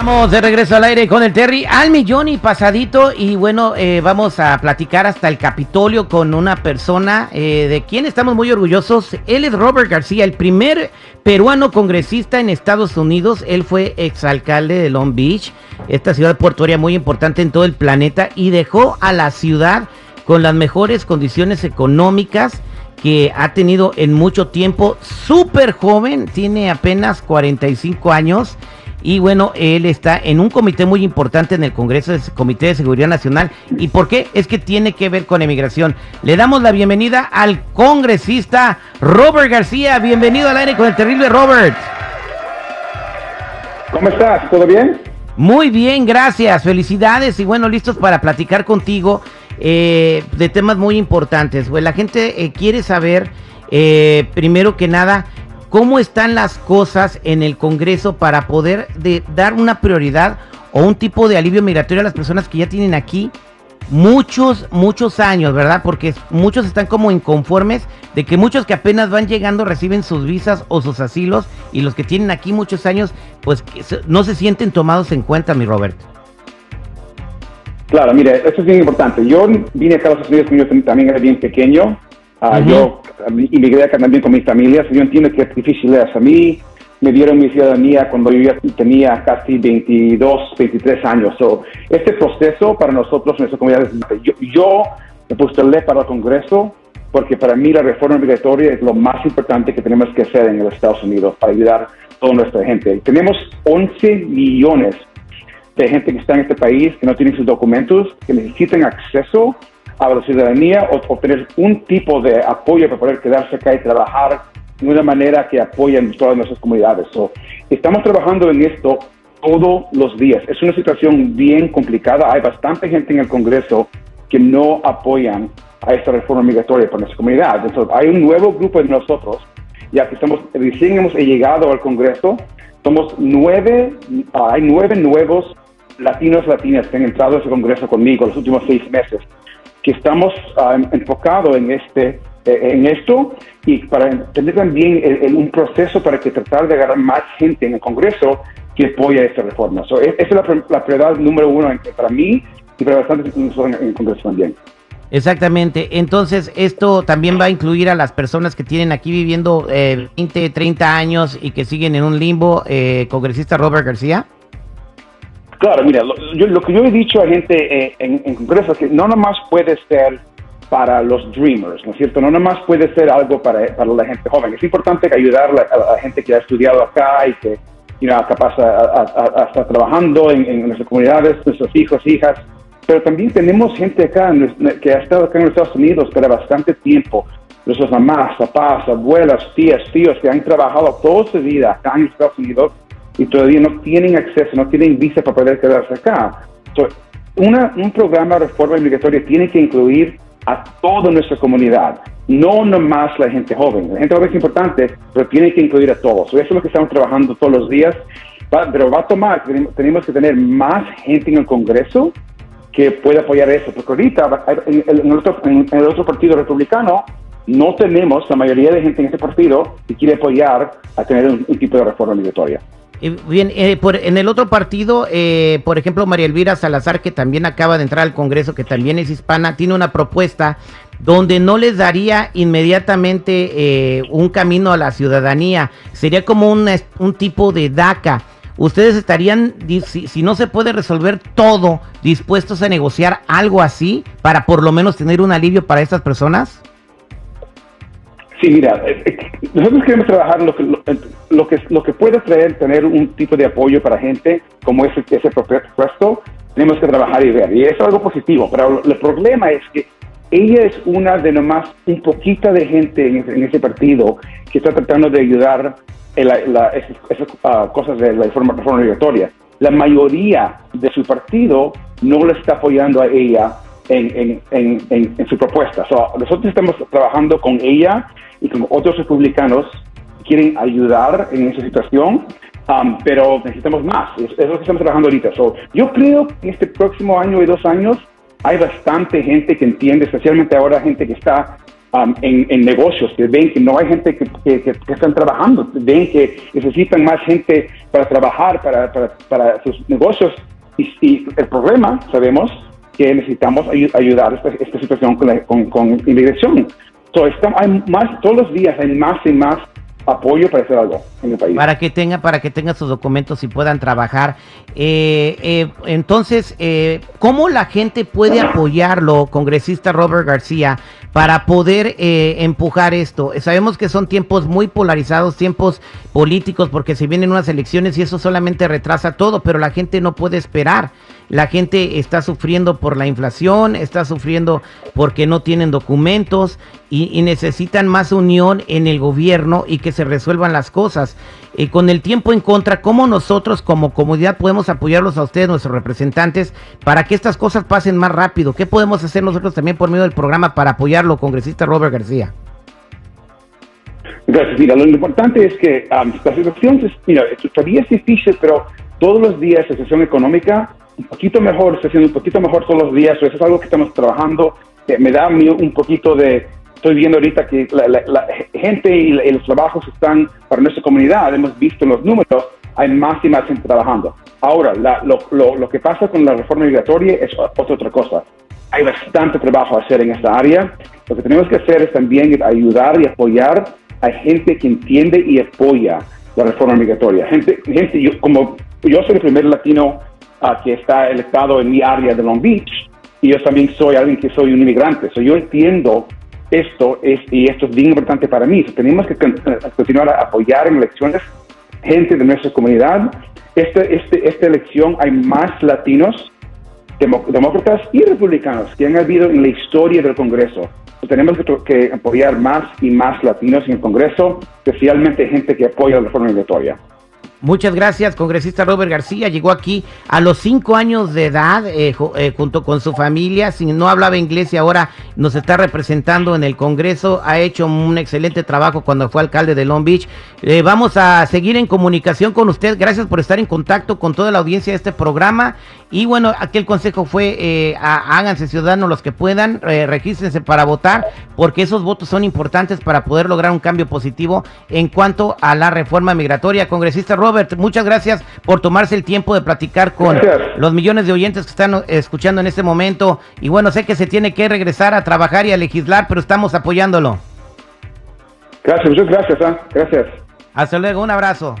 Estamos de regreso al aire con el Terry al millón y pasadito y bueno, eh, vamos a platicar hasta el Capitolio con una persona eh, de quien estamos muy orgullosos. Él es Robert García, el primer peruano congresista en Estados Unidos. Él fue exalcalde de Long Beach, esta ciudad portuaria muy importante en todo el planeta y dejó a la ciudad con las mejores condiciones económicas que ha tenido en mucho tiempo. Súper joven, tiene apenas 45 años y bueno, él está en un comité muy importante en el Congreso, el Comité de Seguridad Nacional. ¿Y por qué? Es que tiene que ver con emigración. Le damos la bienvenida al congresista Robert García. Bienvenido al aire con el terrible Robert. ¿Cómo estás? ¿Todo bien? Muy bien, gracias. Felicidades y bueno, listos para platicar contigo eh, de temas muy importantes. Pues la gente eh, quiere saber, eh, primero que nada, cómo están las cosas en el Congreso para poder dar una prioridad o un tipo de alivio migratorio a las personas que ya tienen aquí muchos, muchos años, ¿verdad? Porque muchos están como inconformes de que muchos que apenas van llegando reciben sus visas o sus asilos y los que tienen aquí muchos años, pues no se sienten tomados en cuenta, mi Robert. Claro, mire, eso es bien importante. Yo vine a Estados Unidos cuando también era bien pequeño Uh, Yo inmigré acá también con mis familias. Yo entiendo que es difícil es. A mí me dieron mi ciudadanía cuando yo ya tenía casi 22, 23 años. So, este proceso para nosotros, nuestra comunidad, yo, yo me postulé para el Congreso porque para mí la reforma migratoria es lo más importante que tenemos que hacer en los Estados Unidos para ayudar a toda nuestra gente. Tenemos 11 millones de gente que está en este país que no tienen sus documentos, que necesitan acceso a la ciudadanía o obtener un tipo de apoyo para poder quedarse acá y trabajar de una manera que apoye todas nuestras comunidades. estamos trabajando en esto todos los días. Es una situación bien complicada. Hay bastante gente en el Congreso que no apoyan a esta reforma migratoria para nuestra comunidad. Entonces, hay un nuevo grupo de nosotros, ya que estamos, recién hemos llegado al Congreso, somos nueve, hay nueve nuevos latinos latinas que han entrado a ese Congreso conmigo los últimos seis meses que estamos ah, enfocados en este eh, en esto y para tener también un proceso para que tratar de agarrar más gente en el Congreso que apoya esta reforma. So, e, esa es la, prioridad número uno para mí y para bastantes en, en el Congreso también. Exactamente. Entonces, esto también va a incluir a las personas que tienen aquí viviendo eh, 20, 30 años y que siguen en un limbo. Eh, congresista Robert García. Claro, mira, lo, que yo he dicho a gente eh, en, en, Congreso es que no nomás puede ser para los dreamers, ¿no es cierto? No nomás puede ser algo para, para la gente joven. Es importante ayudar a la, gente que ha estudiado acá y que you know, capaz a, estar trabajando en, nuestras comunidades, nuestros hijos, hijas. Pero también tenemos gente acá que ha estado acá en los Estados Unidos para bastante tiempo. Nuestras mamás, papás, abuelas, tías, tíos que han trabajado toda su vida acá en Estados Unidos y todavía no tienen acceso, no tienen visa para poder quedarse acá. un programa de reforma migratoria tiene que incluir a toda nuestra comunidad, no nomás la gente joven. La gente joven es importante, pero tiene que incluir a todos. eso es lo que estamos trabajando todos los días, pero va a tomar, tenemos que tener más gente en el Congreso que pueda apoyar eso, porque ahorita en el, otro, en el otro partido republicano no tenemos la mayoría de gente en este partido que quiere apoyar a tener un tipo de reforma migratoria. Bien, eh, por, en el otro partido, eh, por ejemplo, María Elvira Salazar, que también acaba de entrar al Congreso, que también es hispana, tiene una propuesta donde no les daría inmediatamente eh, un camino a la ciudadanía. Sería como un, un tipo de DACA. ¿Ustedes estarían, si, si, no se puede resolver todo, dispuestos a negociar algo así para por lo menos tener un alivio para estas personas? Sí, mira, nosotros queremos trabajar lo que, lo, que, lo que puede traer, tener un tipo de apoyo para gente como ese, ese propuesto, tenemos que trabajar y ver. Y eso es algo positivo, pero el problema es que ella es una de nomás un poquito de gente en ese, partido que está tratando de ayudar en esas, ah, cosas de la reforma, reforma migratoria. La mayoría de su partido no le está apoyando a ella en, en, en, su propuesta. nosotros estamos trabajando con ella y con otros republicanos quieren ayudar en esa situación, um, pero necesitamos más. Es, es, lo que estamos trabajando ahorita. yo creo que este próximo año y dos años hay bastante gente que entiende, especialmente ahora gente que está um, en, negocios, que ven que no hay gente que, que, están trabajando, ven que necesitan más gente para trabajar, para, para, para sus negocios. Y, el problema, sabemos, que necesitamos ayudar a esta, esta situación con, con, con inmigración. So, hay más, todos los días hay más y más apoyo para hacer algo en el país. Para que tenga, para que tenga sus documentos y puedan trabajar. Eh, eh, entonces, eh, ¿cómo la gente puede apoyarlo, congresista Robert García, para poder empujar esto? Sabemos que son tiempos muy polarizados, tiempos políticos, porque se vienen unas elecciones y eso solamente retrasa todo, pero la gente no puede esperar. La gente está sufriendo por la inflación, está sufriendo porque no tienen documentos y, necesitan más unión en el gobierno y que se resuelvan las cosas. Y con el tiempo en contra, ¿cómo nosotros como comunidad podemos apoyarlos a ustedes, nuestros representantes, para que estas cosas pasen más rápido? ¿Qué podemos hacer nosotros también por medio del programa para apoyarlo, congresista Robert García? Gracias. Mira, lo importante es que um, la situación mira, todavía es difícil, pero todos los días la situación económica un poquito mejor, está haciendo un poquito mejor todos los días, eso es algo que estamos trabajando. me da un poquito de, estoy viendo ahorita que la, gente y, los trabajos están para nuestra comunidad, hemos visto los números, hay más y más gente trabajando. Ahora, lo, lo, que pasa con la reforma migratoria es otra cosa. Hay bastante trabajo a hacer en esta área. Lo que tenemos que hacer es también ayudar y apoyar a gente que entiende y apoya la reforma migratoria. Gente, gente yo, como yo soy el primer latino que está electado en mi área de Long Beach y yo también soy alguien que soy un inmigrante. So, yo entiendo esto es, y esto es bien importante para mí. tenemos que continuar a apoyar en elecciones gente de nuestra comunidad. Este, este, esta elección hay más latinos, demócratas y republicanos que han habido en la historia del Congreso. Tenemos que, que, apoyar más y más latinos en el Congreso, especialmente gente que apoya la reforma migratoria. Muchas gracias, congresista Robert García. Llegó aquí a los cinco años de edad eh, eh, junto con su familia. Si no hablaba inglés y ahora nos está representando en el Congreso. Ha hecho un excelente trabajo cuando fue alcalde de Long Beach. Eh, vamos a seguir en comunicación con usted. Gracias por estar en contacto con toda la audiencia de este programa. Y bueno, aquí el consejo fue, háganse ciudadanos los que puedan, regístrense para votar, porque esos votos son importantes para poder lograr un cambio positivo en cuanto a la reforma migratoria. Congresista Robert Robert, muchas gracias por tomarse el tiempo de platicar con los millones de oyentes que están escuchando en este momento. Y bueno, sé que se tiene que regresar a trabajar y a legislar, pero estamos apoyándolo. Gracias, muchas gracias. ¿ah? Gracias. Hasta luego, un abrazo.